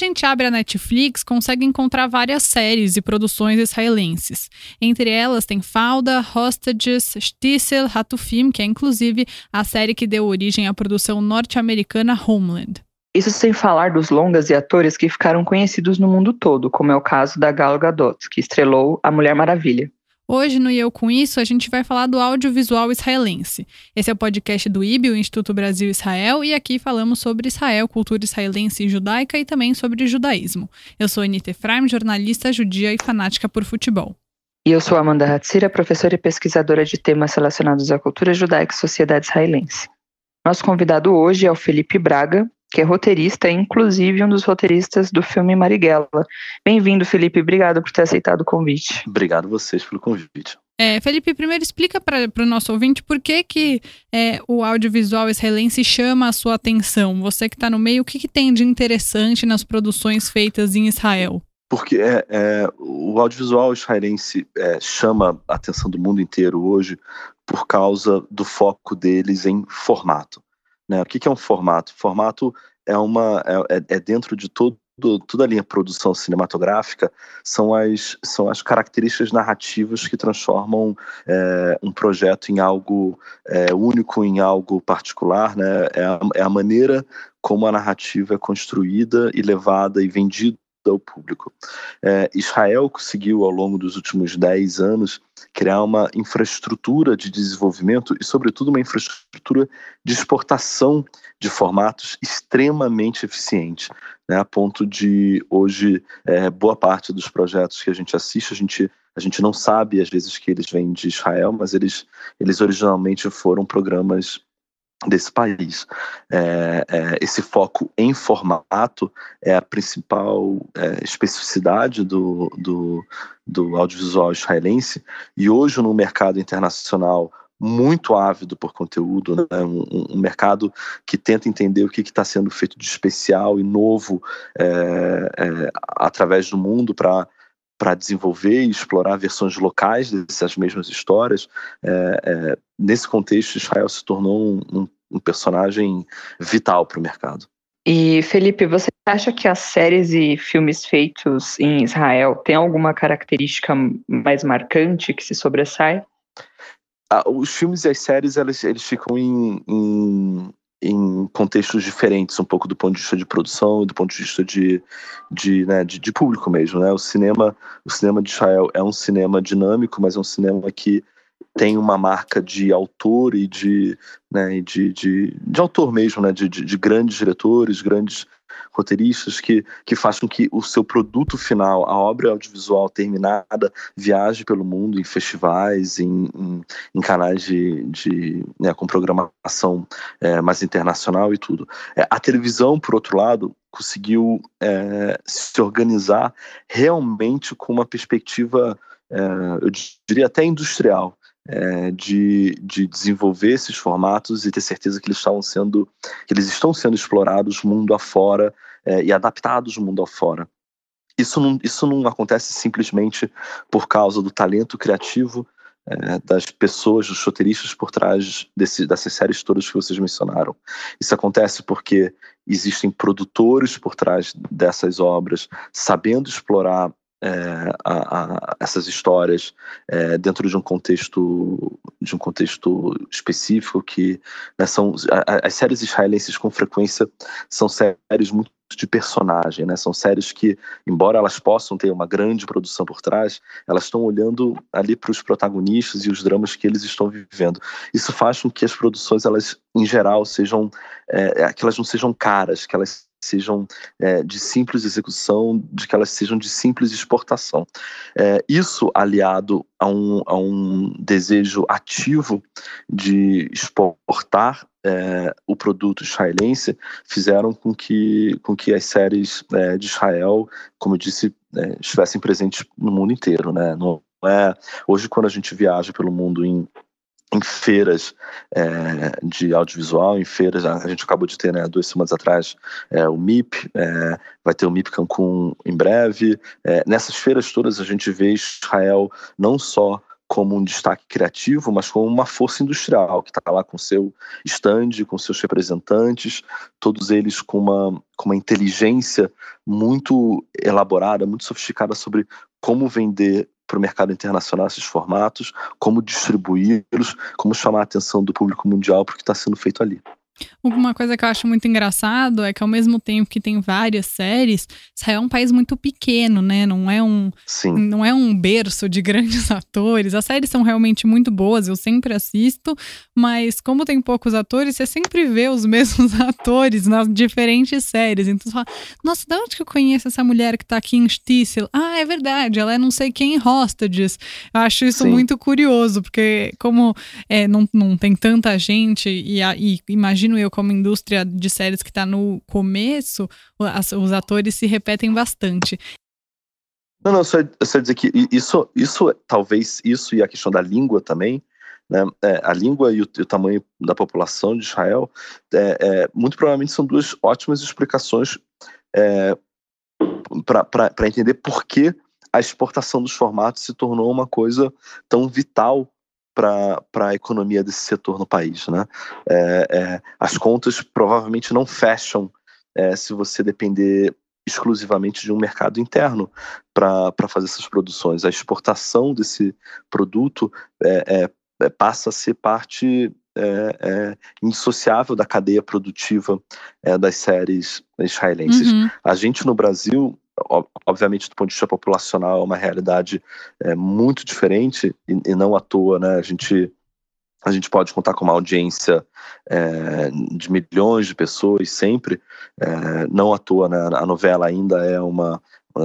gente abre a Netflix, consegue encontrar várias séries e produções israelenses. Entre elas tem Falda, Hostages, Stissel, Hatufim, que é inclusive a série que deu origem à produção norte-americana Homeland. Isso sem falar dos longas e atores que ficaram conhecidos no mundo todo, como é o caso da Gal Gadot, que estrelou A Mulher Maravilha. Hoje, no E Eu Com Isso, a gente vai falar do audiovisual israelense. Esse é o podcast do IB, o Instituto Brasil Israel, e aqui falamos sobre Israel, cultura israelense e judaica e também sobre judaísmo. Eu sou Anita Efraim, jornalista judia e fanática por futebol. E eu sou Amanda Hatzira, professora e pesquisadora de temas relacionados à cultura judaica e sociedade israelense. Nosso convidado hoje é o Felipe Braga, que é roteirista e inclusive um dos roteiristas do filme Marighella. Bem-vindo, Felipe. Obrigado por ter aceitado o convite. Obrigado a vocês pelo convite. É, Felipe, primeiro explica para o nosso ouvinte por que, que é, o audiovisual israelense chama a sua atenção. Você que está no meio, o que, que tem de interessante nas produções feitas em Israel? Porque é, é, o audiovisual israelense é, chama a atenção do mundo inteiro hoje por causa do foco deles em formato. Né? O que, que é um formato? Formato é uma é, é, é dentro de todo toda a linha produção cinematográfica são as, são as características narrativas que transformam é, um projeto em algo é, único, em algo particular, né? É a, é a maneira como a narrativa é construída e levada e vendida ao público. É, Israel conseguiu, ao longo dos últimos 10 anos, criar uma infraestrutura de desenvolvimento e, sobretudo, uma infraestrutura de exportação de formatos extremamente eficiente, né, a ponto de, hoje, é, boa parte dos projetos que a gente assiste, a gente, a gente não sabe, às vezes, que eles vêm de Israel, mas eles, eles originalmente foram programas desse país. É, é, esse foco em formato é a principal é, especificidade do, do, do audiovisual israelense, e hoje no mercado internacional muito ávido por conteúdo, né? um, um, mercado que tenta entender o que está sendo feito de especial e novo é, é, através do mundo para para desenvolver e explorar versões locais dessas mesmas histórias. É, é, nesse contexto, Israel se tornou um, um, um personagem vital para o mercado. E Felipe, você acha que as séries e filmes feitos em Israel têm alguma característica mais marcante que se sobressai? Ah, os filmes e as séries eles, eles ficam em, em, em contextos diferentes, um pouco do ponto de vista de produção e do ponto de vista de, de, né, de, de, público mesmo. Né? O, cinema, o cinema de Israel é um cinema dinâmico, mas é um cinema que tem uma marca de autor e de, né, de, de, de autor mesmo, né, de, de, de grandes diretores, grandes roteiristas que, que faz com que o seu produto final, a obra audiovisual terminada, viaje pelo mundo em festivais, em, em, em canais de, de né, com programação é, mais internacional e tudo. É, a televisão, por outro lado, conseguiu é, se organizar realmente com uma perspectiva, é, eu diria até industrial é, de, de desenvolver esses formatos e ter certeza que eles estavam sendo que eles estão sendo explorados mundo afora é, e adaptados mundo afora. Isso não, isso não acontece simplesmente por causa do talento criativo é, das pessoas, dos roteiristas por trás desse, dessas séries todas que vocês mencionaram. Isso acontece porque existem produtores por trás dessas obras, sabendo explorar é, a, a, essas histórias é, dentro de um contexto de um contexto específico que né, são a, as séries israelenses com frequência são séries muito de personagem, né? São séries que, embora elas possam ter uma grande produção por trás, elas estão olhando ali para os protagonistas e os dramas que eles estão vivendo. Isso faz com que as produções, elas, em geral, sejam é, que elas não sejam caras, que elas sejam é, de simples execução, de que elas sejam de simples exportação. É, isso aliado a um, a um desejo ativo de exportar é, o produto israelense fizeram com que, com que as séries é, de Israel, como eu disse, é, estivessem presentes no mundo inteiro. Né? Não é, hoje, quando a gente viaja pelo mundo em em feiras é, de audiovisual, em feiras, a gente acabou de ter, né, duas semanas atrás, é, o MIP, é, vai ter o MIP Cancún em breve. É, nessas feiras todas a gente vê Israel não só como um destaque criativo, mas como uma força industrial que está lá com seu stand, com seus representantes, todos eles com uma, com uma inteligência muito elaborada, muito sofisticada sobre como vender para o mercado internacional esses formatos, como distribuí-los, como chamar a atenção do público mundial para o que está sendo feito ali. Uma coisa que eu acho muito engraçado é que ao mesmo tempo que tem várias séries, Israel é um país muito pequeno, né? Não é um, Sim. não é um berço de grandes atores. As séries são realmente muito boas, eu sempre assisto, mas como tem poucos atores, você sempre vê os mesmos atores nas diferentes séries. Então você fala, nossa, de onde que eu conheço essa mulher que tá aqui em Stissel? Ah, é verdade, ela é não sei quem em Hostages. Eu acho isso Sim. muito curioso, porque como é, não, não tem tanta gente e, e imagino imagino eu, como indústria de séries que está no começo, os atores se repetem bastante. Não, não, só, só dizer que isso, isso, talvez, isso e a questão da língua também, né, é, a língua e o, e o, tamanho da população de Israel, é, é, muito provavelmente são duas ótimas explicações é, para entender por que a exportação dos formatos se tornou uma coisa tão vital para a economia desse setor no país. Né? É, é, as contas provavelmente não fecham é, se você depender exclusivamente de um mercado interno para fazer essas produções. A exportação desse produto é, é, é, passa a ser parte indissociável da cadeia produtiva das séries israelenses. Uhum. A gente no Brasil obviamente do ponto de vista populacional é uma realidade é, muito diferente e, e, não à toa, né? A gente a gente pode contar com uma audiência é, de milhões de pessoas sempre, é, não à toa, né? A novela ainda é uma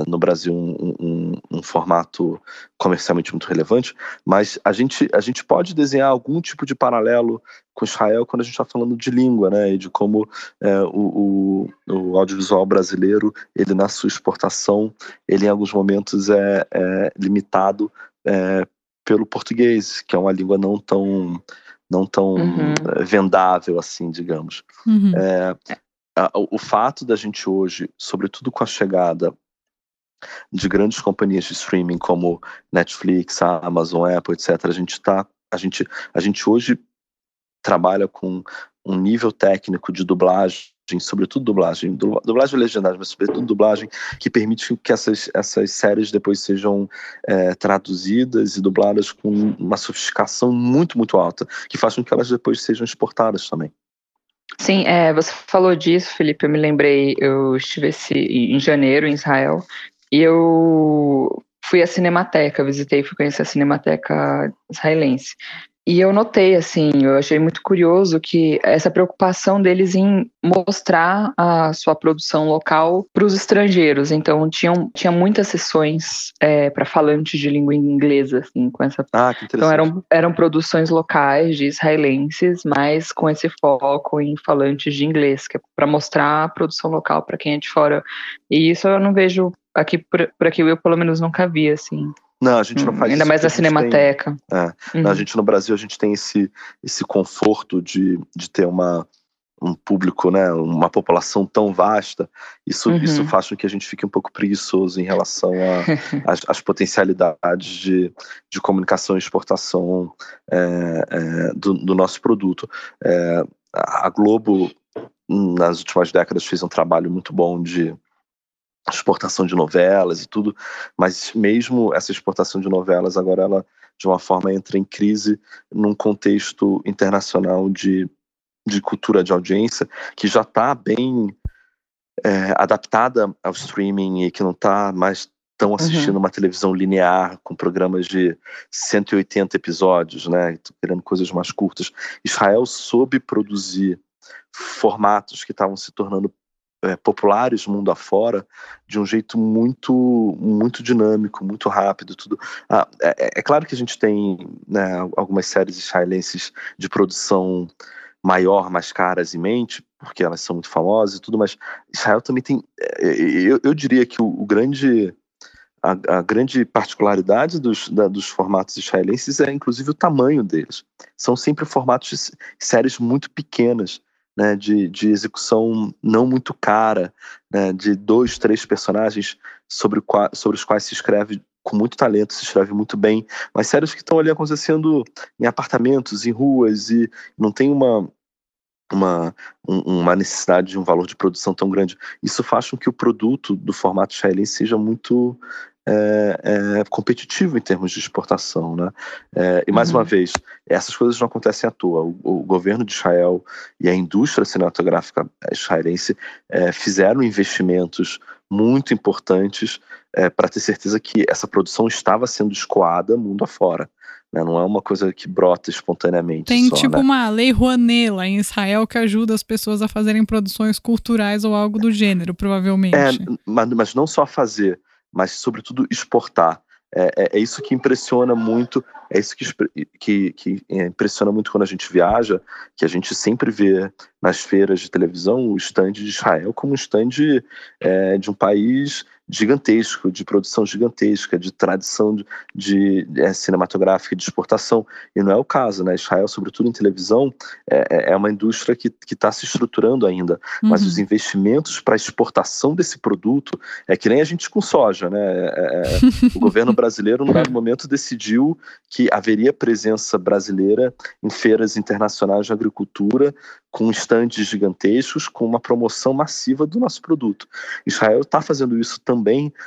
no Brasil um, um, um, formato comercialmente muito relevante, mas a gente, a gente pode desenhar algum tipo de paralelo com Israel quando a gente está falando de língua, né, e de como é, o, o, o, audiovisual brasileiro, ele na sua exportação, ele em alguns momentos é, é limitado é, pelo português, que é uma língua não tão não tão uhum. vendável assim, digamos. Uhum. É, o fato da gente hoje, sobretudo com a chegada de grandes companhias de streaming como Netflix, Amazon, Apple, etc. A gente tá, a gente, a gente hoje trabalha com um nível técnico de dublagem, sobretudo dublagem, dublagem legendada, mas sobretudo dublagem, que permite que essas, essas séries depois sejam é, traduzidas e dubladas com uma sofisticação muito, muito alta, que faz com que elas depois sejam exportadas também. Sim, é, você falou disso, Felipe. Eu me lembrei, eu estive esse, em janeiro em Israel e eu fui à Cinemateca, visitei, fui conhecer a Cinemateca israelense. E eu notei, assim, eu achei muito curioso que essa preocupação deles em mostrar a sua produção local para os estrangeiros. Então, tinham, tinha muitas sessões é, para falantes de língua inglesa, assim, com essa. Ah, que então, eram, eram produções locais de israelenses, mas com esse foco em falantes de inglês, que é para mostrar a produção local para quem é de fora. E isso eu não vejo aqui por, por aqui, eu pelo menos nunca vi, assim. Não, a gente não hum, faz Ainda mais na Cinemateca. Tem, é, uhum. A gente no Brasil, a gente tem esse, esse conforto de, de ter uma, um público, né, uma população tão vasta, isso, uhum. isso faz com que a gente fique um pouco preguiçoso em relação às potencialidades de, de comunicação e exportação é, é, do, do, nosso produto. É, a Globo, nas últimas décadas, fez um trabalho muito bom de exportação de novelas e tudo, mas mesmo essa exportação de novelas agora ela de uma forma entra em crise num contexto internacional de, de cultura de audiência que já está bem é, adaptada ao streaming e que não está mais tão assistindo uhum. uma televisão linear com programas de 180 episódios, né, querendo coisas mais curtas. Israel soube produzir formatos que estavam se tornando é, populares mundo afora de um jeito muito muito dinâmico, muito rápido, tudo. Ah, é, é, claro que a gente tem né, algumas séries israelenses de produção maior, mais caras em mente, porque elas são muito famosas e tudo, mas Israel também tem, é, eu, eu diria que o, o grande a, a, grande particularidade dos, da, dos formatos israelenses é inclusive o tamanho deles. São sempre formatos de séries muito pequenas né, de, de execução não muito cara, né, de dois, três personagens sobre, sobre os quais se escreve com muito talento, se escreve muito bem, mas séries que estão ali acontecendo em apartamentos, em ruas, e não tem uma, uma, uma necessidade de um valor de produção tão grande. Isso faz com que o produto do formato Shailene seja muito é, é, competitivo em termos de exportação. Né? É, e mais uhum. uma vez, essas coisas não acontecem à toa. O, o, governo de Israel e a indústria cinematográfica israelense é, fizeram investimentos muito importantes é, para ter certeza que essa produção estava sendo escoada mundo afora. Né? Não é uma coisa que brota espontaneamente. Tem só, tipo né? uma lei Rouanet lá em Israel que ajuda as pessoas a fazerem produções culturais ou algo do gênero, provavelmente. É, mas, mas não só fazer, mas sobretudo exportar. É, é, é, isso que impressiona muito, é isso que, que, que, impressiona muito quando a gente viaja, que a gente sempre vê nas feiras de televisão o stand de Israel como um stand é, de um país gigantesco, de produção gigantesca, de tradição de, de é, cinematográfica, de exportação. E não é o caso, né? Israel, sobretudo em televisão, é, é, é uma indústria que está se estruturando ainda. Uhum. Mas os investimentos para exportação desse produto é que nem a gente com soja, né? É, é, o governo brasileiro, no dado momento, decidiu que haveria presença brasileira em feiras internacionais de agricultura com estandes gigantescos, com uma promoção massiva do nosso produto. Israel está fazendo isso também,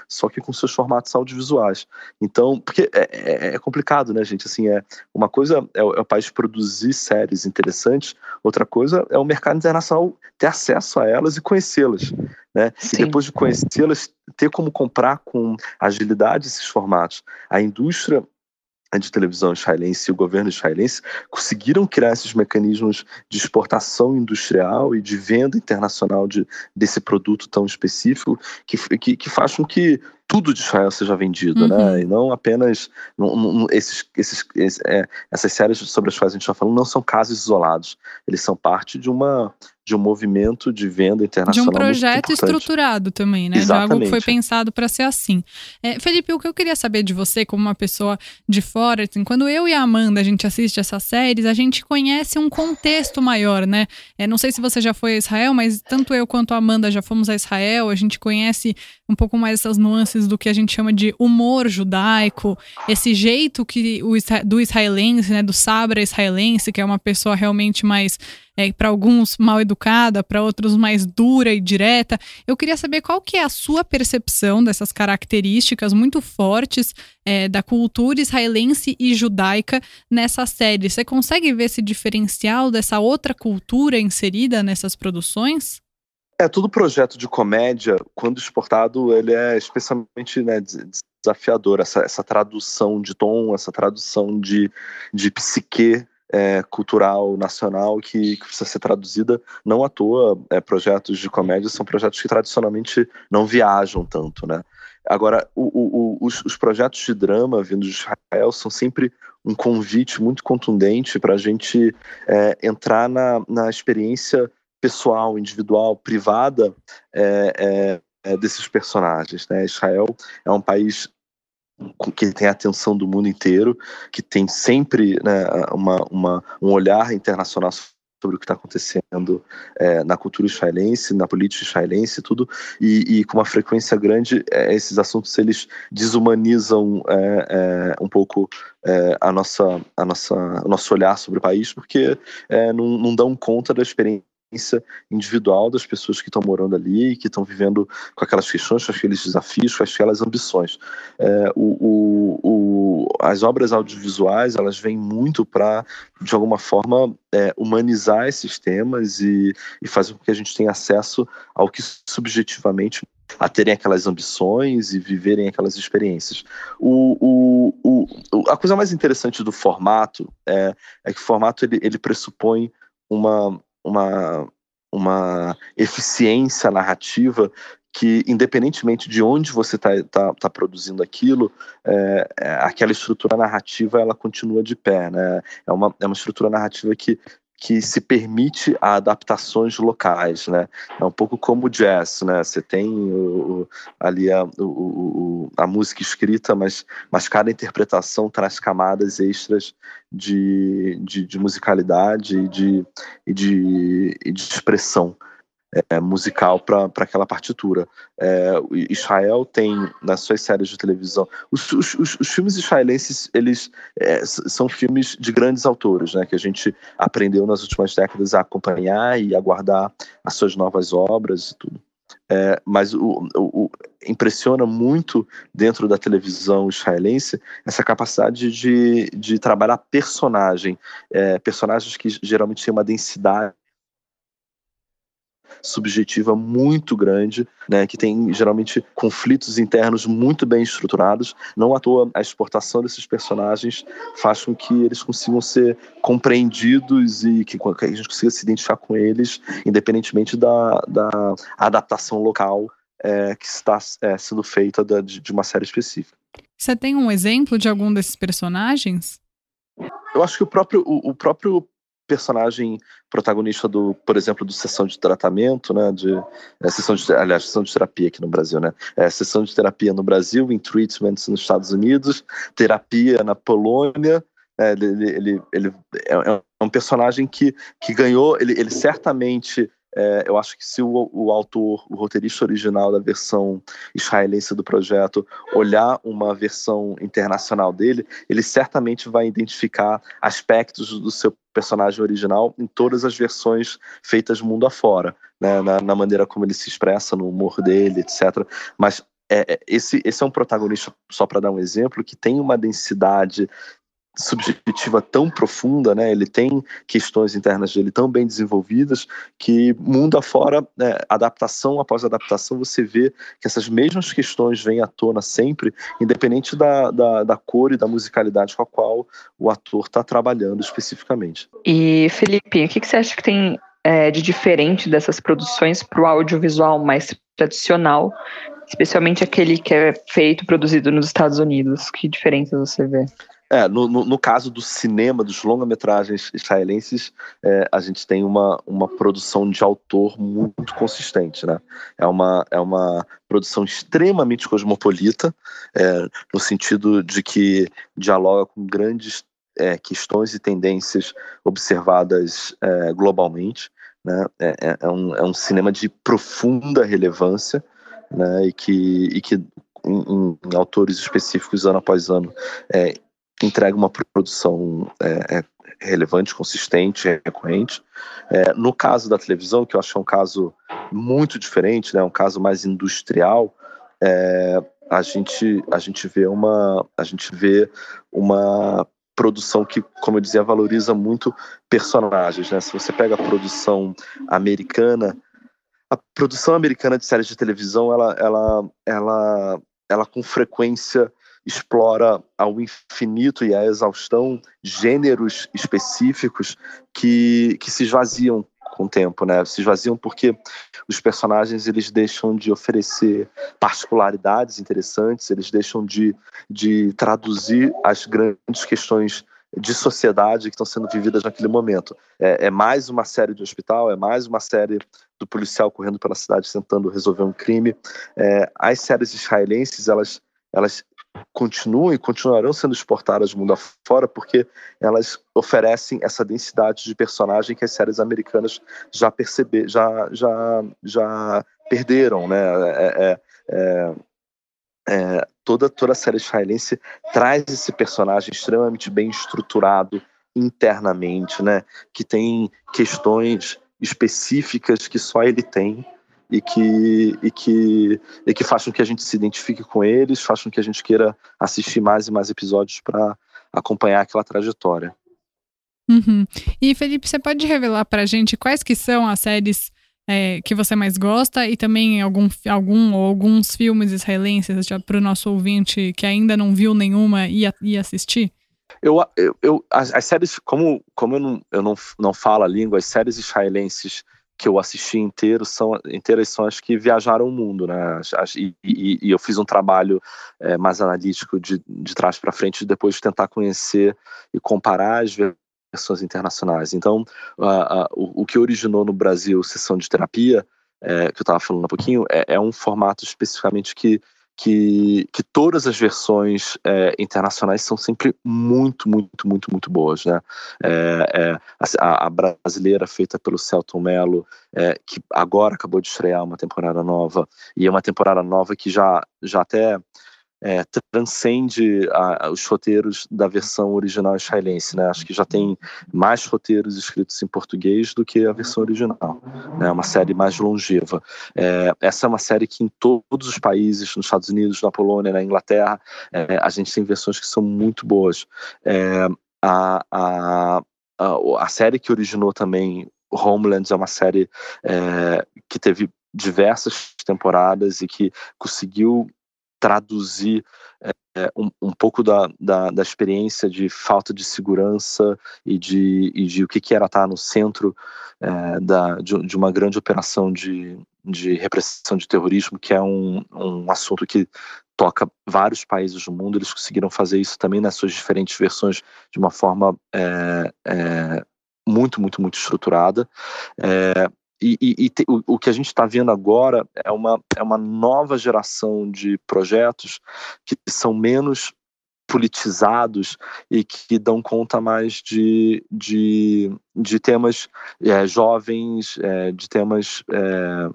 só que com seus formatos audiovisuais. Então, porque é, é, é complicado, né, gente? Assim, é uma coisa é o, é o, país produzir séries interessantes, outra coisa é o mercado internacional ter acesso a elas e conhecê-las, né? Sim. E depois de conhecê-las, ter como comprar com agilidade esses formatos. A indústria de televisão israelense e o governo israelense conseguiram criar esses mecanismos de exportação industrial e de venda internacional de, desse produto tão específico que, que, que faz com que tudo de Israel seja vendido, né? uhum. né? E não apenas não, não, esses, esses, esses é, essas séries sobre as quais a gente está falando não são casos isolados. Eles são parte de uma de um movimento de venda internacional. De um projeto estruturado também, né? Exatamente. De algo que foi pensado para ser assim. É, Felipe, o que eu queria saber de você, como uma pessoa de fora, assim, quando eu e a Amanda a gente assiste essas séries, a gente conhece um contexto maior, né? É, não sei se você já foi a Israel, mas tanto eu quanto a Amanda já fomos a Israel, a gente conhece um pouco mais essas nuances do que a gente chama de humor judaico, esse jeito que o, do israelense, né, do sabra israelense, que é uma pessoa realmente mais é, para alguns mal educada, para outros mais dura e direta. Eu queria saber qual que é a sua percepção dessas características muito fortes é, da cultura israelense e judaica nessa série. Você consegue ver esse diferencial dessa outra cultura inserida nessas produções? É, todo projeto de comédia, quando exportado, ele é especialmente né, desafiador. Essa, essa tradução de tom, essa tradução de, de psique é, cultural nacional que, que, precisa ser traduzida. Não à toa, é, projetos de comédia são projetos que tradicionalmente não viajam tanto, né? Agora, o, o, os, os, projetos de drama vindos de Israel são sempre um convite muito contundente para a gente é, entrar na, na experiência pessoal, individual, privada é, é, é desses personagens. Né? Israel é um país que tem a atenção do mundo inteiro, que tem sempre né, uma, uma, um olhar internacional sobre o que está acontecendo é, na cultura israelense, na política israelense, tudo, e, e com uma frequência grande, é, esses assuntos eles desumanizam é, é um pouco é, a nossa, a nossa, o nosso olhar sobre o país, porque não, não dão conta da experiência individual das pessoas que estão morando ali, que estão vivendo com aquelas questões, com aqueles desafios, com aquelas ambições. É, o, o, o, as obras audiovisuais elas vêm muito para, de alguma forma, é, humanizar esses temas e, e fazer com que a gente tenha acesso ao que subjetivamente a terem aquelas ambições e viverem aquelas experiências. O, o, o, a coisa mais interessante do formato é, é que o formato ele, ele pressupõe uma, uma, uma eficiência narrativa que, independentemente de onde você está tá, tá produzindo aquilo, é, é, aquela estrutura narrativa ela continua de pé. Né? É, uma, é uma estrutura narrativa que que se permite a adaptações locais, né? É um pouco como o jazz, né? Você tem o, o, ali a, o, a, música escrita, mas, mas cada interpretação traz camadas extras de, de, de musicalidade e de, e de, e de expressão. É, musical para aquela partitura. É, Israel tem nas suas séries de televisão, os, os, os, os filmes israelenses eles é, são filmes de grandes autores, né, que a gente aprendeu nas últimas décadas a acompanhar e aguardar as suas novas obras e tudo. É, mas o, o, impressiona muito dentro da televisão israelense essa capacidade de, de trabalhar personagem, é, personagens que geralmente têm uma densidade subjetiva muito grande, né, que tem geralmente conflitos internos muito bem estruturados. Não à toa a exportação desses personagens faz com que eles consigam ser compreendidos e que, que a gente consiga se identificar com eles, independentemente da, da adaptação local é, que está é, sendo feita da, de, de uma série específica. Você tem um exemplo de algum desses personagens? Eu acho que o próprio, o, o próprio personagem protagonista do, por exemplo, do sessão de tratamento, né, de é, sessão de, aliás, sessão de terapia aqui no Brasil, né, é, sessão de terapia no Brasil, em treatments nos Estados Unidos, terapia na Polônia, é, ele, ele, ele é, é um personagem que, que ganhou, ele, ele certamente é, eu acho que se o, o, autor, o roteirista original da versão israelense do projeto, olhar uma versão internacional dele, ele certamente vai identificar aspectos do seu personagem original em todas as versões feitas mundo afora, né, na, na maneira como ele se expressa, no humor dele, etc. Mas é, é esse, esse é um protagonista, só para dar um exemplo, que tem uma densidade subjetiva tão profunda, né? Ele tem questões internas dele tão bem desenvolvidas que mundo afora, né, adaptação após adaptação, você vê que essas mesmas questões vêm à tona sempre, independente da, da, da cor e da musicalidade com a qual o ator está trabalhando especificamente. E Felipe, o que, que você acha que tem é, de diferente dessas produções para o audiovisual mais tradicional, especialmente aquele que é feito, produzido nos Estados Unidos? Que diferenças você vê? É, no, no, no, caso do cinema, dos longa-metragens israelenses, é, a gente tem uma, uma produção de autor muito consistente, né? É uma, é uma produção extremamente cosmopolita, é, no sentido de que dialoga com grandes é, questões e tendências observadas é, globalmente, né? É, é, um, é um cinema de profunda relevância, né? E que, e que em, em, autores específicos, ano após ano, é, entrega uma produção é, é, relevante, consistente, recorrente. É, no caso da televisão, que eu acho é um caso muito diferente, né, um caso mais industrial, é, a gente a gente vê uma a gente vê uma produção que, como eu dizia, valoriza muito personagens, né? Se você pega a produção americana, a produção americana de séries de televisão, ela ela ela ela com frequência explora ao infinito e à exaustão gêneros específicos que, que se esvaziam com o tempo, né? Se esvaziam porque os personagens eles deixam de oferecer particularidades interessantes, eles deixam de, de traduzir as grandes questões de sociedade que estão sendo vividas naquele momento. É, é, mais uma série de hospital, é mais uma série do policial correndo pela cidade tentando resolver um crime. É, as séries israelenses, elas, elas continuam e continuarão sendo exportadas do mundo afora porque elas oferecem essa densidade de personagem que as séries americanas já perceberam, já, já, já perderam, né? É, é, é, é, toda, toda a série israelense traz esse personagem extremamente bem estruturado internamente, né? Que tem questões específicas que só ele tem e que, e que, e que façam que a gente se identifique com eles, façam que a gente queira assistir mais e mais episódios para acompanhar aquela trajetória. Uhum. E Felipe, você pode revelar para a gente quais que são as séries é, que você mais gosta e também algum, algum ou alguns filmes israelenses para o nosso ouvinte que ainda não viu nenhuma e, e assistir? Eu, eu, eu as, as, séries, como, como eu, não, eu não, não falo a língua, as séries israelenses que eu assisti inteiro são inteiras são as que viajaram o mundo, né? As, e, e, e, eu fiz um trabalho é, mais analítico de, de trás para frente, depois de tentar conhecer e comparar as versões internacionais. Então, uh, uh, o, o, que originou no Brasil sessão de terapia, é, que eu estava falando um pouquinho, é, é, um formato especificamente que que, que todas as versões é, internacionais são sempre muito, muito, muito, muito boas, né? É, é, a, a, brasileira feita pelo Celton Mello, é, que agora acabou de estrear uma temporada nova, e é uma temporada nova que já, já até é, transcende a, os roteiros da versão original israelense, né? Acho que já tem mais roteiros escritos em português do que a versão original. É né? uma série mais longeva. É, essa é uma série que em todos os países, nos Estados Unidos, na Polônia, na Inglaterra, é, a gente tem versões que são muito boas. É, a, a, a, a série que originou também Homeland é uma série é, que teve diversas temporadas e que conseguiu traduzir é, um, um, pouco da, da, da, experiência de falta de segurança e de, e de o que, que era estar no centro é, da, de, de, uma grande operação de, de repressão de terrorismo, que é um, um assunto que toca vários países do mundo. Eles conseguiram fazer isso também nas suas diferentes versões de uma forma é, muito, muito, muito estruturada. É, e, e, e te, o, o, que a gente está vendo agora é uma, é uma nova geração de projetos que são menos politizados e que dão conta mais de, de, de temas é, jovens, é, de temas é,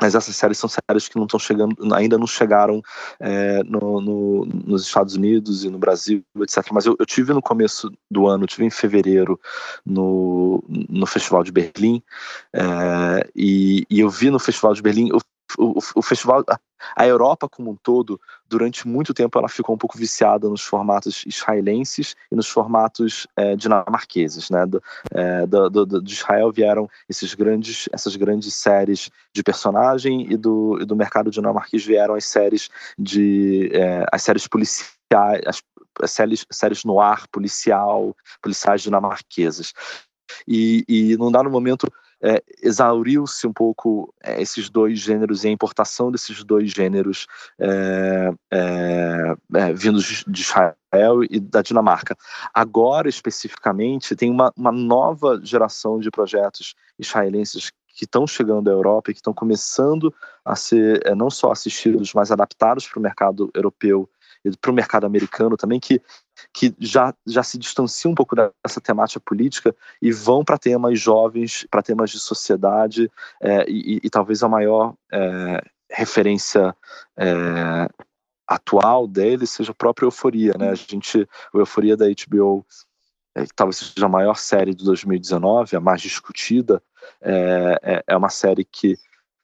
mas essas séries são séries que não estão chegando, ainda não chegaram é, no, no, nos Estados Unidos e no Brasil, etc. Mas eu, eu, tive no começo do ano, tive em fevereiro no, no Festival de Berlim, é, e, e, eu vi no Festival de Berlim, o, o, festival, a Europa como um todo, durante muito tempo ela ficou um pouco viciada nos formatos israelenses e nos formatos é, dinamarqueses, né? Do, é, do, do, de Israel vieram esses grandes, essas grandes séries de personagem e do, e do mercado dinamarquês vieram as séries de é, as séries policiais, as, as séries, séries no ar policial, policiais dinamarquesas. E, e num dado momento é, exauriu-se um pouco é, esses dois gêneros e a importação desses dois gêneros é, é, é vindos de Israel e da Dinamarca. Agora, especificamente, tem uma, uma nova geração de projetos israelenses que estão chegando à Europa e que estão começando a ser não só assistidos, mas adaptados para o mercado europeu para o mercado americano também, que, que já, já se distanciam um pouco dessa temática política e vão para temas jovens, para temas de sociedade, é, e, e, talvez a maior é, referência é, atual dele seja a própria Euforia, né? A gente, a Euforia da HBO é, talvez seja a maior série de 2019, a mais discutida, é, é, é uma série que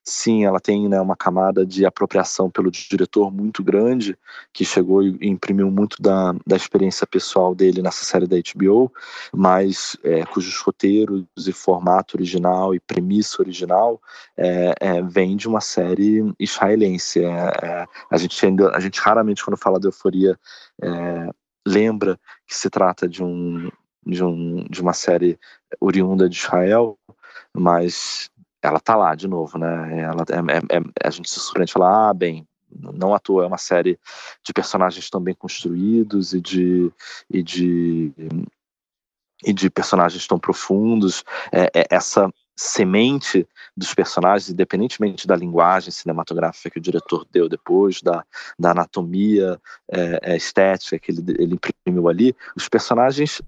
sim, ela tem né, uma camada de apropriação pelo diretor muito grande, que chegou e imprimiu muito da, da experiência pessoal dele nessa série da HBO, mas é, cujos roteiros e formato original e premissa original é, é, vem de uma série israelense. É, é, a, gente ainda, a gente raramente, quando fala de euforia, é, lembra que se trata de um, de, um, de uma série oriunda de Israel, mas ela tá lá de novo, né? Ela, é, é, é, a gente se surpreende falar, ah, bem, não à toa é uma série de personagens tão bem construídos e de, e de, e de personagens tão profundos. É, é, essa semente dos personagens, independentemente da linguagem cinematográfica que o diretor deu depois, da, da anatomia é, é estética que ele, ele imprimiu ali, os personagens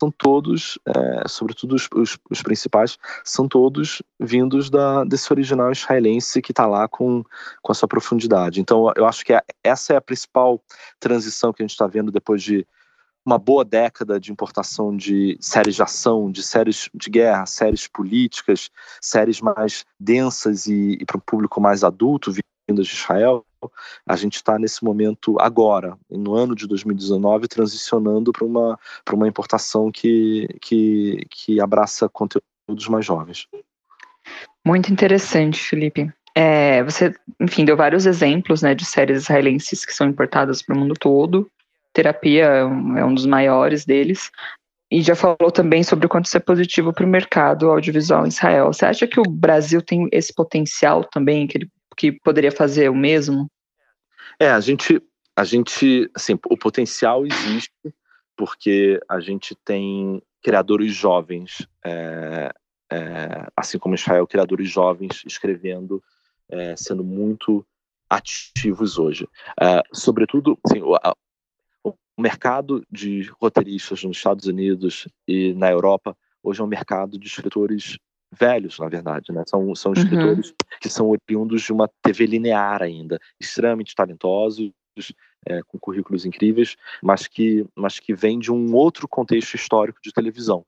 são todos, é, sobretudo os, os, os, principais, são todos vindos da, desse original israelense que está lá com, com a sua profundidade. Então, eu acho que é, essa é a principal transição que a gente está vendo depois de uma boa década de importação de séries de ação, de séries de guerra, séries políticas, séries mais densas e, e para um público mais adulto, vindas de Israel a gente está nesse momento agora, no ano de 2019, transicionando para uma, uma importação que, que, que abraça conteúdos mais jovens. Muito interessante, Felipe. É, você, enfim, deu vários exemplos né, de séries israelenses que são importadas para o mundo todo. Terapia é um, é um dos maiores deles. E já falou também sobre o quanto isso é positivo para o mercado audiovisual em Israel. Você acha que o Brasil tem esse potencial também, que ele que poderia fazer o mesmo? É, a gente, a gente, assim, o potencial existe porque a gente tem criadores jovens, é, é, assim como Israel, criadores jovens escrevendo, é, sendo muito ativos hoje. Uh, sobretudo, assim, o, a, o mercado de roteiristas nos Estados Unidos e na Europa hoje é um mercado de escritores velhos, na verdade, né? São, são uhum. escritores uhum. que são oriundos de uma TV linear ainda, extremamente talentosos, é, com currículos incríveis, mas que, mas que vêm de um outro contexto histórico de televisão,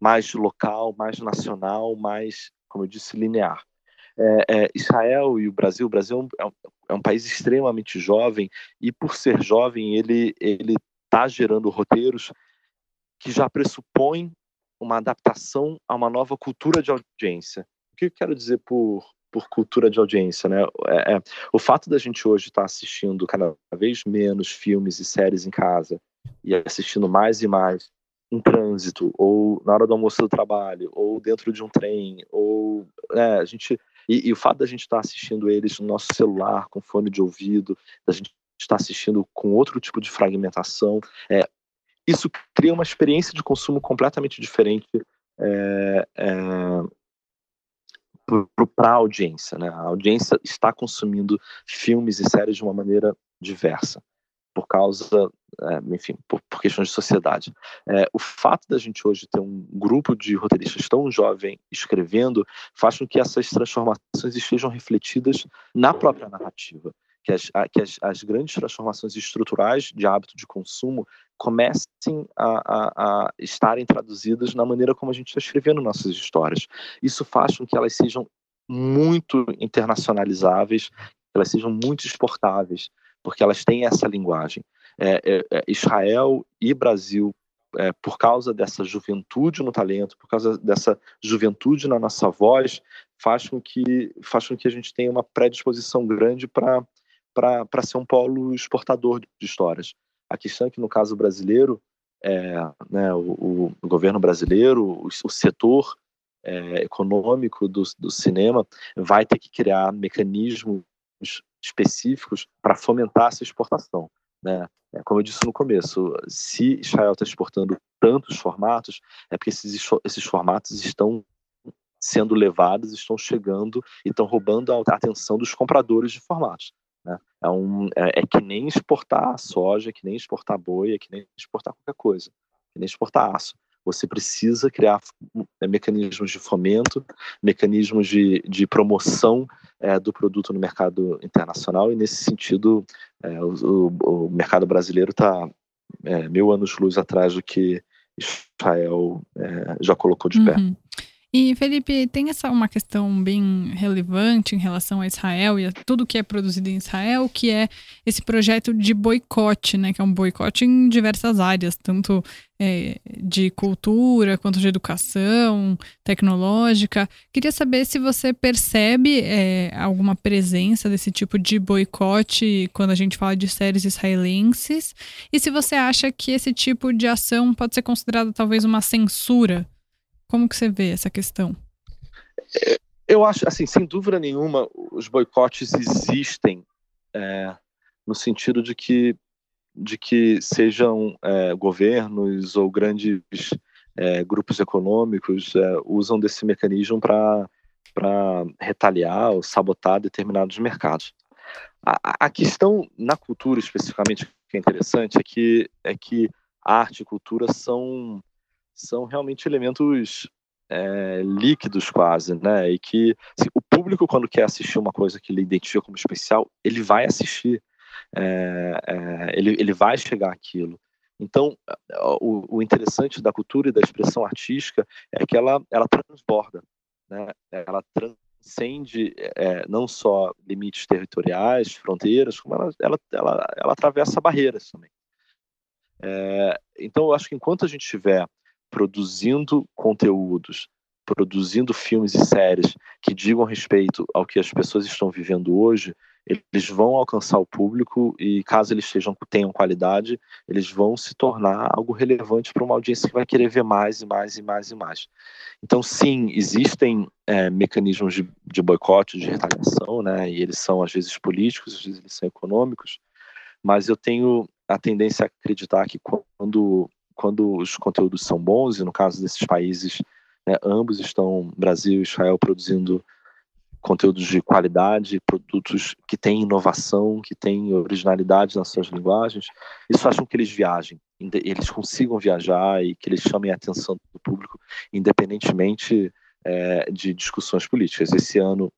mais local, mais nacional, mais, como eu disse, linear. É, é, Israel e o Brasil, o Brasil é um, é um, país extremamente jovem e por ser jovem ele ele está gerando roteiros que já pressupõem uma adaptação a uma nova cultura de audiência. O que eu quero dizer por por cultura de audiência, né? É, é, o fato da gente hoje estar tá assistindo cada vez menos filmes e séries em casa e assistindo mais e mais em trânsito ou na hora do almoço do trabalho ou dentro de um trem ou né, a gente e, e, o fato da gente estar tá assistindo eles no nosso celular com fone de ouvido, da gente estar tá assistindo com outro tipo de fragmentação, é, isso cria uma experiência de consumo completamente diferente é, é, para a audiência. Né? A audiência está consumindo filmes e séries de uma maneira diversa, por causa, é, enfim, por, por, questões de sociedade. É, o fato da gente hoje ter um grupo de roteiristas tão jovem escrevendo faz com que essas transformações estejam refletidas na própria narrativa. Que, as, que as, as grandes transformações estruturais de hábito de consumo comecem a, a, a, estarem traduzidas na maneira como a gente está escrevendo nossas histórias. Isso faz com que elas sejam muito internacionalizáveis, elas sejam muito exportáveis, porque elas têm essa linguagem. É, é, é, Israel e Brasil, é, por causa dessa juventude no talento, por causa dessa juventude na nossa voz, faz com que, faz com que a gente tenha uma predisposição grande para ser um polo exportador de histórias. A questão é que, no caso brasileiro, é, né, o, o, governo brasileiro, o, o setor é, econômico do, do, cinema vai ter que criar mecanismos específicos para fomentar essa exportação. Né? É, como eu disse no começo, se Israel está exportando tantos formatos, é porque esses, esses formatos estão sendo levados, estão chegando e estão roubando a atenção dos compradores de formatos. Né? É, um, é, é, que nem exportar soja, é que nem exportar boi, é que nem exportar qualquer coisa, é que nem exportar aço. Você precisa criar é, mecanismos de fomento, mecanismos de, de promoção é, do produto no mercado internacional, e nesse sentido, é, o, o, mercado brasileiro está é, mil anos luz atrás do que Israel já colocou de pé. E, Felipe, tem essa uma questão bem relevante em relação a Israel e a tudo que é produzido em Israel, que é esse projeto de boicote, né? Que é um boicote em diversas áreas, tanto é, de cultura quanto de educação, tecnológica. Queria saber se você percebe é, alguma presença desse tipo de boicote quando a gente fala de séries israelenses, e se você acha que esse tipo de ação pode ser considerado talvez uma censura como que você vê essa questão? Eu acho, assim, sem dúvida nenhuma, os boicotes existem é, no sentido de que, de que sejam é, governos ou grandes é, grupos econômicos é, usam desse mecanismo para para retaliar ou sabotar determinados mercados. A, a, questão na cultura especificamente que é interessante é que é que arte e cultura são são realmente elementos é, líquidos quase, né? E que assim, o público quando quer assistir uma coisa que ele identifica como especial, ele vai assistir, é, é, ele, ele vai chegar aquilo. Então, o, o, interessante da cultura e da expressão artística é que ela, ela transborda, né? Ela transcende não só limites territoriais, fronteiras, como ela, ela, ela, ela atravessa barreiras também. Então, eu acho que enquanto a gente tiver produzindo conteúdos, produzindo filmes e séries que digam respeito ao que as pessoas estão vivendo hoje, eles vão alcançar o público e caso eles sejam, tenham qualidade, eles vão se tornar algo relevante para uma audiência que vai querer ver mais e mais e mais e mais. Então, sim, existem é, mecanismos de, de boicote, de retaliação, né? E eles são às vezes políticos, às vezes eles são econômicos, mas eu tenho a tendência a acreditar que quando quando os conteúdos são bons, e no caso desses países, né, ambos estão, Brasil e Israel, produzindo conteúdos de qualidade, produtos que têm inovação, que têm originalidade nas suas linguagens, isso faz com que eles viajem, eles consigam viajar e que eles chamem a atenção do público, independentemente é, de discussões políticas. Esse ano,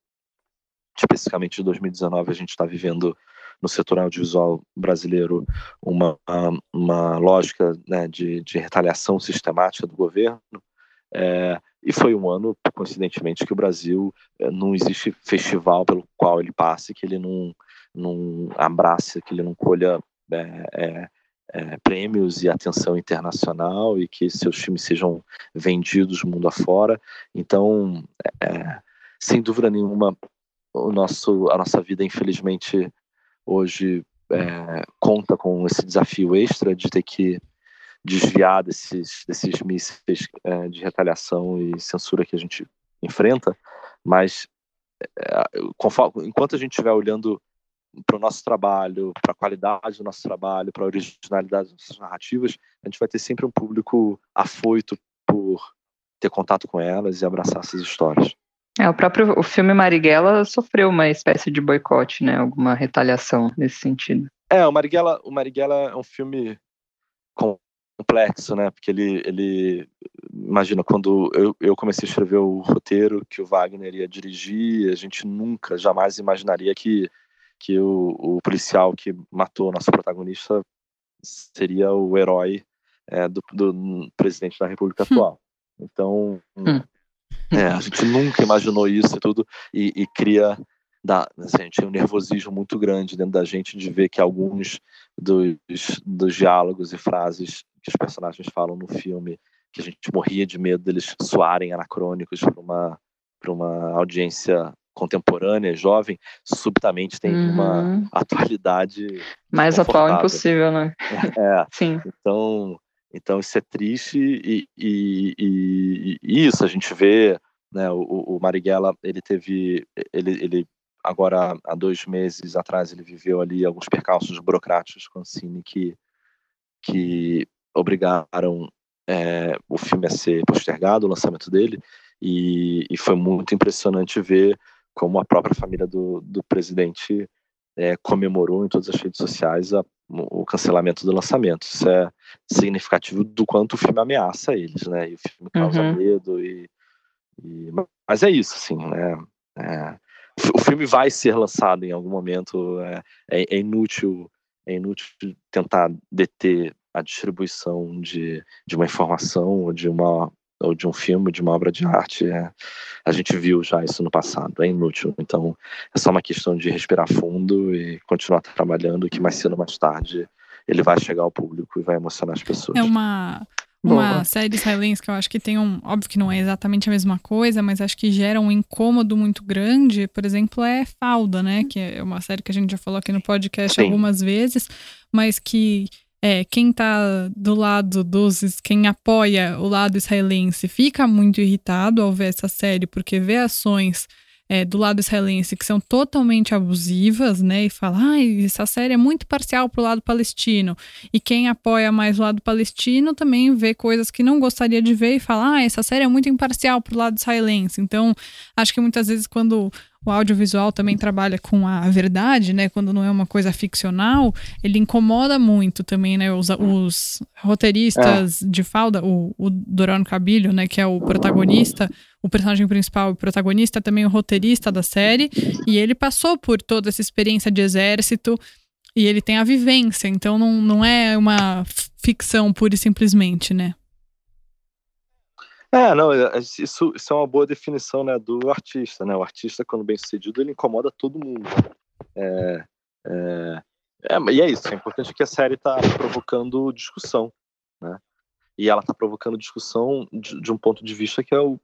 especificamente de 2019, a gente está vivendo no setor audiovisual brasileiro uma, uma lógica né, de, de retaliação sistemática do governo, é, e foi um ano, coincidentemente, que o Brasil eh, não existe festival pelo qual ele passe que ele não, não abrace, que ele não colha é, é, é, prêmios e atenção internacional e que seus filmes sejam vendidos mundo afora. Então, é, sem dúvida nenhuma, o nosso, a nossa vida, infelizmente, hoje é, conta com esse desafio extra de ter que desviar desses, desses mísseis é, de retaliação e censura que a gente enfrenta, mas é, conforme, enquanto a gente estiver olhando para o nosso trabalho, para a qualidade do nosso trabalho, para a originalidade das nossas narrativas, a gente vai ter sempre um público afoito por ter contato com elas e abraçar essas histórias. É, o próprio o filme Marighella sofreu uma espécie de boicote, né? Alguma retaliação nesse sentido. É, o Marighella, o Marighella é um filme com complexo, né? Porque ele, ele imagina quando eu, eu comecei a escrever o roteiro que o Wagner ia dirigir, a gente nunca, jamais imaginaria que que o, o policial que matou nosso protagonista seria o herói é, do, do, presidente da República hum. atual. Então, hum. É, a gente nunca imaginou isso e tudo e, e cria da, assim, a gente tem um nervosismo muito grande dentro da gente de ver que alguns dos, dos diálogos e frases que os personagens falam no filme, que a gente morria de medo deles soarem anacrônicos para uma, uma audiência contemporânea, jovem, subitamente tem uhum. uma atualidade mais atual impossível, né? É. Sim. Então, então isso é triste e, e, e, e isso a gente vê, né? O, o Marighella ele teve, ele, ele agora há dois meses atrás ele viveu ali alguns percalços burocráticos com o Cine que que obrigaram é, o filme a ser postergado, o lançamento dele, e, e, foi muito impressionante ver como a própria família do, do presidente é, comemorou em todas as redes sociais a, o cancelamento do lançamento. Isso é significativo do quanto o filme ameaça eles, né? E o filme causa uhum. medo e, e, mas é isso, assim, né? É, o filme vai ser lançado em algum momento. É, é, é inútil, é inútil tentar deter a distribuição de, de uma informação ou de uma ou de um filme, de uma obra de arte. É, a gente viu já isso no passado, é inútil. Então é só uma questão de respirar fundo e continuar trabalhando, que mais cedo ou mais tarde ele vai chegar ao público e vai emocionar as pessoas. É uma uma Boa. série israelense que eu acho que tem um. Óbvio que não é exatamente a mesma coisa, mas acho que gera um incômodo muito grande. Por exemplo, é Falda, né? Que é uma série que a gente já falou aqui no podcast Sim. algumas vezes, mas que é, quem tá do lado dos. quem apoia o lado israelense fica muito irritado ao ver essa série, porque vê ações é, do lado israelense que são totalmente abusivas, né? E fala, ah, essa série é muito parcial para o lado palestino. E quem apoia mais o lado palestino também vê coisas que não gostaria de ver e fala, ah, essa série é muito imparcial para o lado israelense. Então, acho que muitas vezes quando o audiovisual também trabalha com a verdade, né? Quando não é uma coisa ficcional, ele incomoda muito também, né? Os, os roteiristas é. de falda, o, o Doron Cabilho, né? Que é o protagonista, o personagem principal e protagonista, também o roteirista da série, e ele passou por toda essa experiência de exército e ele tem a vivência, então não, não é uma ficção pura e simplesmente, né? É, não, é, é, isso, isso é uma boa definição né, do artista, né? O artista, quando bem sucedido, ele incomoda todo mundo. É, é, é, e é isso, é importante que a série está provocando discussão, né? E ela está provocando discussão de, de, um ponto de vista que é o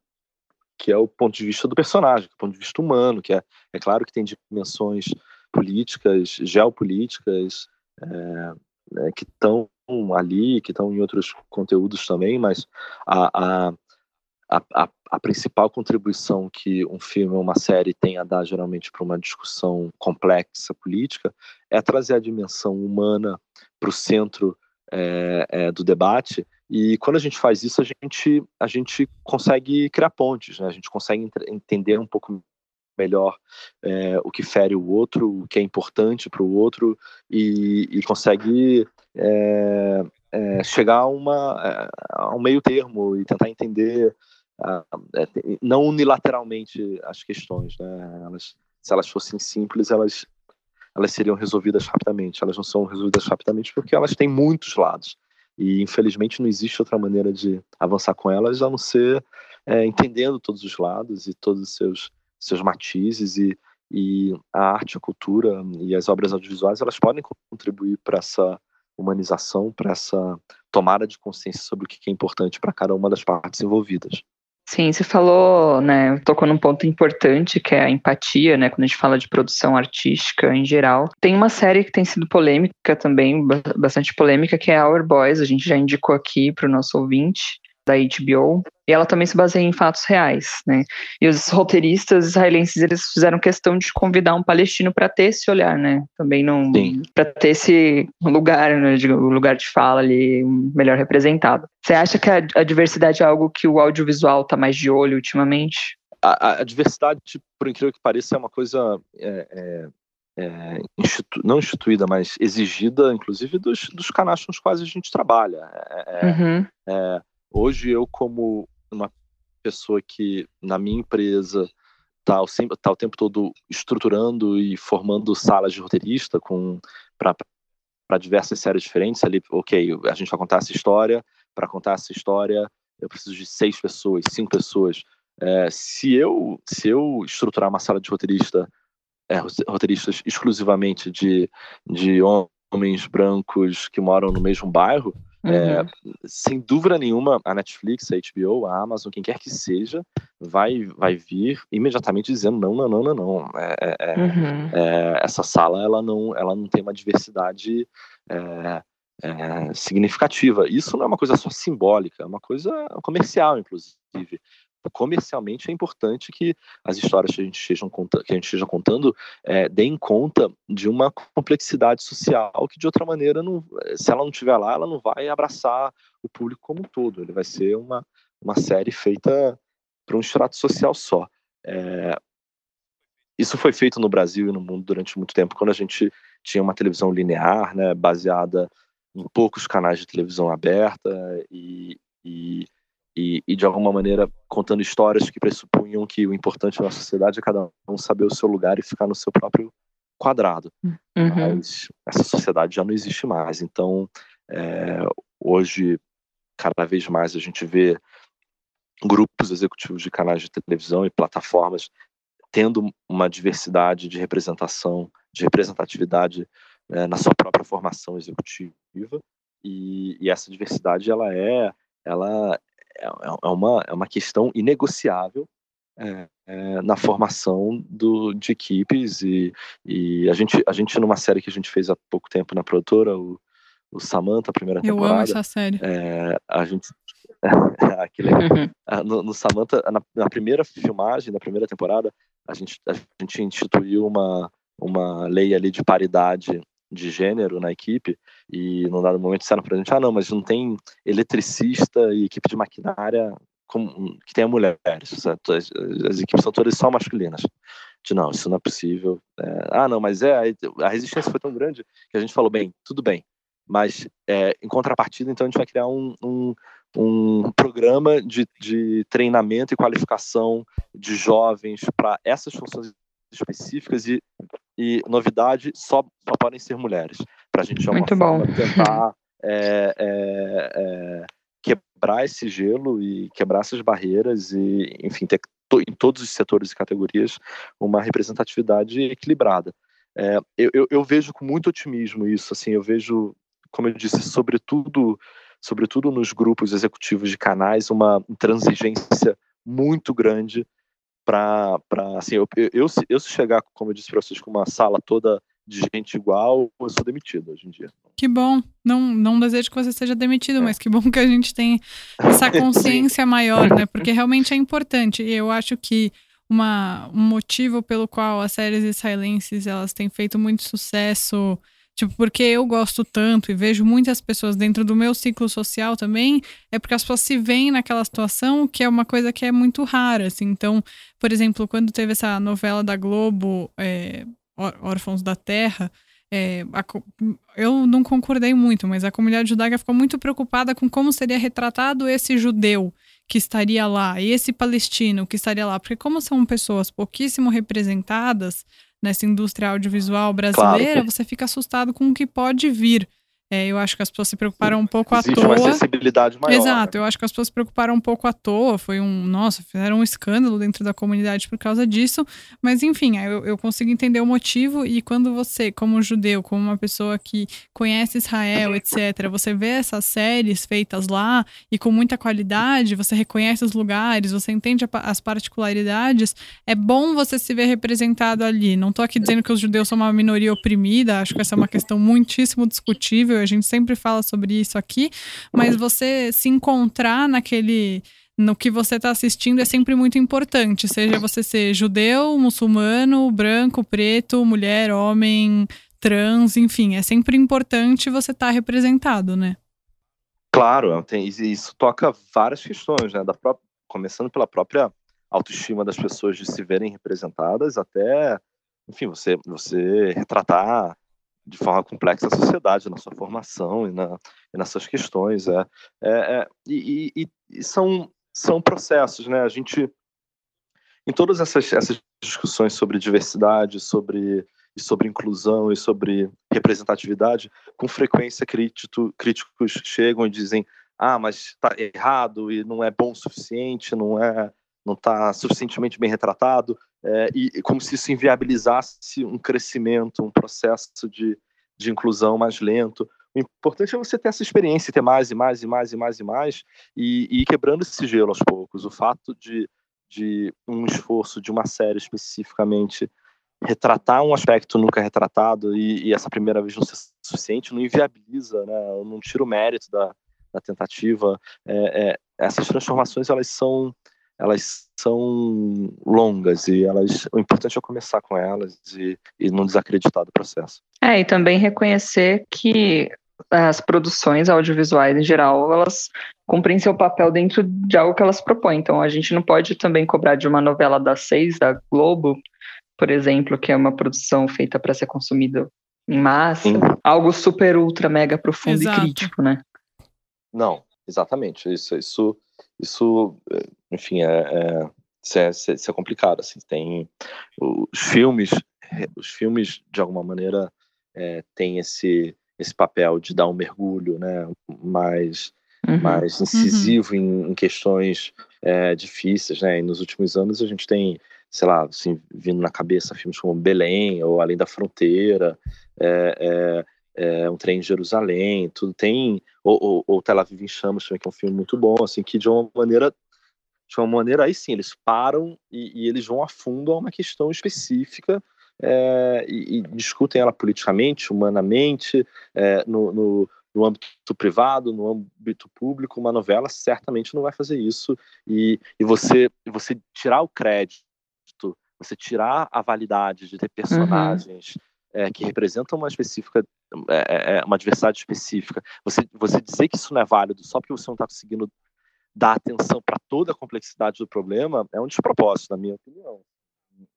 que é o ponto de vista do personagem, é o ponto de vista humano, que é, é claro que tem dimensões políticas, geopolíticas, é, é, que estão ali, que estão em outros conteúdos também, mas a, a, a, a, a, principal contribuição que um filme ou uma série tem a dar geralmente para uma discussão complexa política é trazer a dimensão humana para o centro é, é, do debate e quando a gente faz isso a gente a gente consegue criar pontes né? a gente consegue entender um pouco melhor é, o que fere o outro, o que é importante para o outro e, e consegue chegar a, uma, a um meio termo e tentar entender não unilateralmente as questões, né? Elas, se elas fossem simples, elas elas seriam resolvidas rapidamente. Elas não são resolvidas rapidamente porque elas têm muitos lados. E, infelizmente, não existe outra maneira de avançar com elas a não ser é, entendendo todos os lados e todos os seus, seus matizes. E, e a arte, a cultura e as obras audiovisuais elas podem contribuir para essa humanização, para essa tomada de consciência sobre o que é importante para cada uma das partes envolvidas. Sim, você falou, né, tocou num ponto importante que é a empatia, né, quando a gente fala de produção artística em geral. Tem uma série que tem sido polêmica também, bastante polêmica, que é Our Boys, a gente já indicou aqui para o nosso ouvinte, da HBO, e ela também se baseia em fatos reais, né? E os roteiristas israelenses eles fizeram questão de convidar um palestino para ter esse olhar, né? Também não para ter esse lugar, né, de, lugar de fala ali melhor representado. Você acha que a, a diversidade é algo que o audiovisual está mais de olho ultimamente? A, a, diversidade, por incrível que pareça, é uma coisa é, é, é, institu não instituída, mas exigida, inclusive, dos, dos canais com os quais a gente trabalha. É, é, uhum. Hoje eu como uma pessoa que na minha empresa está tá o tempo todo estruturando e formando salas de roteirista para diversas séries diferentes ali, ok, a gente vai contar essa história, para contar essa história eu preciso de seis pessoas, cinco pessoas. É, se eu se eu estruturar uma sala de roteirista é, roteiristas exclusivamente de, de homens brancos que moram no mesmo bairro, é, uhum. É, sem dúvida nenhuma, a Netflix, a HBO, a Amazon, quem quer que seja, vai, vai vir imediatamente dizendo não, não, não, não, não. É, é, é uhum. É, essa sala ela não, ela não tem uma diversidade significativa. Isso não é uma coisa só simbólica, é uma coisa comercial, inclusive comercialmente é importante que as histórias que a gente esteja, que a gente esteja contando é, deem conta de uma complexidade social que de outra maneira não, se ela não estiver lá, ela não vai abraçar o público como um todo. Ele vai ser uma, uma série feita para um extrato social só. É, isso foi feito no Brasil e no mundo durante muito tempo, quando a gente tinha uma televisão linear, né, baseada em poucos canais de televisão aberta e, e e, e, de alguma maneira contando histórias que pressupunham que o importante na sociedade é cada um saber o seu lugar e ficar no seu próprio quadrado. Uhum. Mas essa sociedade já não existe mais. Então, é, hoje, cada vez mais a gente vê grupos executivos de canais de televisão e plataformas tendo uma diversidade de representação, de representatividade é, na sua própria formação executiva. E, e essa diversidade ela é ela é, é, uma, é uma questão inegociável é, é, na formação do, de equipes e, e a gente a gente numa série que a gente fez há pouco tempo na produtora o, o Samantha a primeira eu temporada amo essa série é, a gente aquele, uhum. no, no Samantha na, na, primeira filmagem da primeira temporada a gente a gente instituiu uma uma lei ali de paridade de gênero na equipe e num dado momento disseram pra gente, ah não, mas não tem eletricista e equipe de maquinária com, que tenha mulheres, as, as, equipes são todas só masculinas. De não, isso não é possível. É, ah não, mas é, a resistência foi tão grande que a gente falou, bem, tudo bem, mas é, em contrapartida, então a gente vai criar um, um, um programa de, de treinamento e qualificação de jovens para essas funções específicas e, e novidade só, só podem ser mulheres. Para a gente é uma Muito forma bom. de tentar é, é, é, quebrar esse gelo e quebrar essas barreiras e, enfim, ter em todos os setores e categorias uma representatividade equilibrada. É, eu, eu, vejo com muito otimismo isso, assim, eu vejo, como eu disse, sobretudo, sobretudo nos grupos executivos de canais, uma intransigência muito grande para assim, eu, eu, eu, se chegar, como eu disse para vocês, com uma sala toda de gente igual, eu sou demitido hoje em dia. Que bom. Não, não desejo que você seja demitido, é. mas que bom que a gente tem essa consciência maior, né? Porque realmente é importante. E eu acho que uma, um motivo pelo qual as séries israelenses elas têm feito muito sucesso Tipo, porque eu gosto tanto e vejo muitas pessoas dentro do meu ciclo social também, é porque as pessoas se veem naquela situação que é uma coisa que é muito rara, assim. Então, por exemplo, quando teve essa novela da Globo, é, Órfãos da Terra, é, a, eu não concordei muito, mas a comunidade judaica ficou muito preocupada com como seria retratado esse judeu que estaria lá e esse palestino que estaria lá, porque como são pessoas pouquíssimo representadas nessa indústria audiovisual brasileira, claro. você fica assustado com o que pode vir. É, eu acho que as pessoas se preocuparam um pouco Existe à toa. uma sensibilidade maior. Exato, né? eu acho que as pessoas se preocuparam um pouco à toa. Foi um. Nossa, fizeram um escândalo dentro da comunidade por causa disso. Mas, enfim, eu, eu consigo entender o motivo. E quando você, como judeu, como uma pessoa que conhece Israel, etc., você vê essas séries feitas lá e com muita qualidade, você reconhece os lugares, você entende as particularidades, é bom você se ver representado ali. Não estou aqui dizendo que os judeus são uma minoria oprimida, acho que essa é uma questão muitíssimo discutível a gente sempre fala sobre isso aqui, mas você se encontrar naquele no que você está assistindo é sempre muito importante, seja você ser judeu, muçulmano, branco, preto, mulher, homem, trans, enfim, é sempre importante você estar tá representado, né? Claro, tem, isso toca várias questões, né? Da própria, começando pela própria autoestima das pessoas de se verem representadas, até, enfim, você, você retratar de forma complexa a sociedade, na sua formação e, na, e nas suas questões. É, é, é e, e, e, são, são processos, né? A gente, em todas essas, essas discussões sobre diversidade, sobre, sobre inclusão e sobre representatividade, com frequência crítico, críticos chegam e dizem ah, mas está errado e não é bom o suficiente, não é não está suficientemente bem retratado, é, e, como se isso inviabilizasse um crescimento, um processo de, de inclusão mais lento. O importante é você ter essa experiência, ter mais e mais e mais e mais e mais, e, e ir quebrando esse gelo aos poucos. O fato de, de um esforço de uma série especificamente retratar um aspecto nunca retratado e, e, essa primeira vez não ser suficiente não inviabiliza, né? não tira o mérito da, da tentativa. É, é, essas transformações elas são elas são longas e elas o importante é começar com elas e, e não desacreditar do processo. É, e também reconhecer que as produções audiovisuais em geral, elas cumprem seu papel dentro de algo que elas propõem. Então a gente não pode também cobrar de uma novela das seis da Globo, por exemplo, que é uma produção feita para ser consumida em massa, Sim. algo super ultra mega profundo Exato. e crítico, né? Não, exatamente. Isso, isso isso, enfim, é, é, isso é, isso é complicado, assim, tem os filmes, os filmes de alguma maneira é, têm esse esse papel de dar um mergulho, né, mais uhum. mais uhum. incisivo uhum. em, em, questões é, difíceis, né, e nos últimos anos a gente tem, sei lá, assim, vindo na cabeça filmes como Belém ou Além da Fronteira, é, é um trem em Jerusalém, tudo tem, ou, ou, ou Tel Aviv em Chamas também, que é um filme muito bom, assim, que de uma maneira, de uma maneira, aí sim, eles param e, e eles vão a fundo a uma questão específica é, e, e, discutem ela politicamente, humanamente, é, no, no, no, âmbito privado, no âmbito público, uma novela certamente não vai fazer isso, e, e você, você tirar o crédito, você tirar a validade de ter uhum. personagens uhum é, que representam uma específica, é, é, é, uma diversidade específica, você, você dizer que isso não é válido só porque você não está conseguindo dar atenção para toda a complexidade do problema é um despropósito, na minha opinião.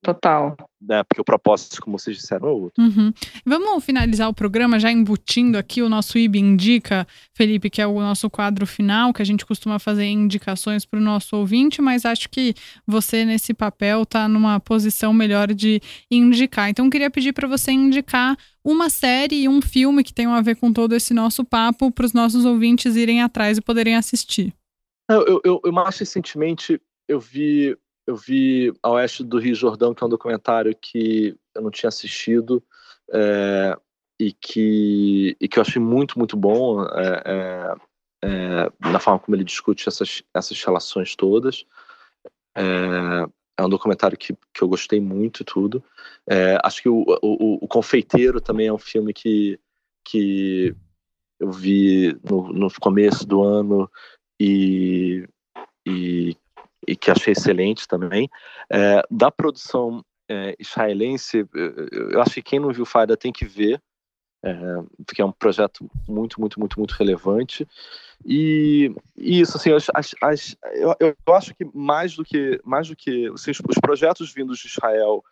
Total. Né, porque o propósito, como vocês disseram, é outro. Uhum. Vamos finalizar o programa já embutindo aqui o nosso IB Indica, Felipe, que é o nosso quadro final, que a gente costuma fazer indicações para o nosso ouvinte, mas acho que você, nesse papel, está numa posição melhor de indicar. Então, queria pedir para você indicar uma série e um filme que tenham a ver com todo esse nosso papo para os nossos ouvintes irem atrás e poderem assistir. Eu, eu, eu mais recentemente eu vi eu vi A Oeste do Rio Jordão, que é um documentário que eu não tinha assistido é, e, que, e que eu achei muito, muito bom é, é, é na forma como ele discute essas, essas relações todas. É, é um documentário que, que eu gostei muito e tudo. É, acho que o, o, o, Confeiteiro também é um filme que, que eu vi no, no começo do ano e, e que achei excelente também. É, da produção é, israelense, eu acho que quem não viu Faida tem que ver. é, que é um projeto muito, muito, muito, muito relevante. E, e isso, assim, as, as, eu, eu acho que mais do que, mais do que assim, os projetos vindos de Israel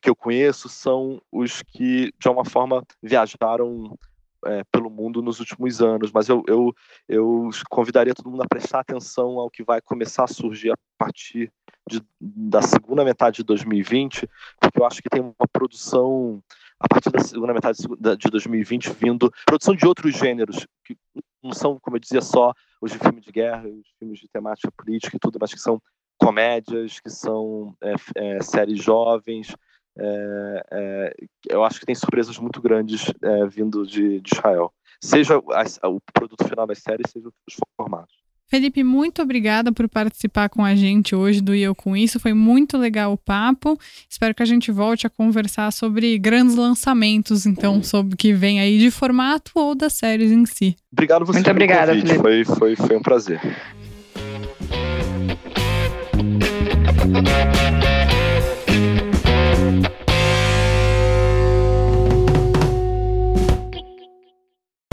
que eu conheço são os que, de alguma forma, viajaram é, pelo mundo nos últimos anos, mas eu, eu, eu convidaria todo mundo a prestar atenção ao que vai começar a surgir a partir de, da segunda metade de 2020, porque eu acho que tem uma produção a partir da segunda metade de 2020 vindo produção de outros gêneros que não são, como eu dizia, só os de filme de guerra, os filmes de temática política e tudo, mas que são comédias, que são é, é, séries jovens, é, é, eu acho que tem surpresas muito grandes é, vindo de, de, Israel. Seja o produto final das séries, seja os formatos. Felipe, muito obrigada por participar com a gente hoje do Eu Com Isso. Foi muito legal o papo. Espero que a gente volte a conversar sobre grandes lançamentos, então, sobre o que vem aí de formato ou das séries em si. Obrigado você. Muito obrigada, Felipe. Foi, foi, foi um prazer.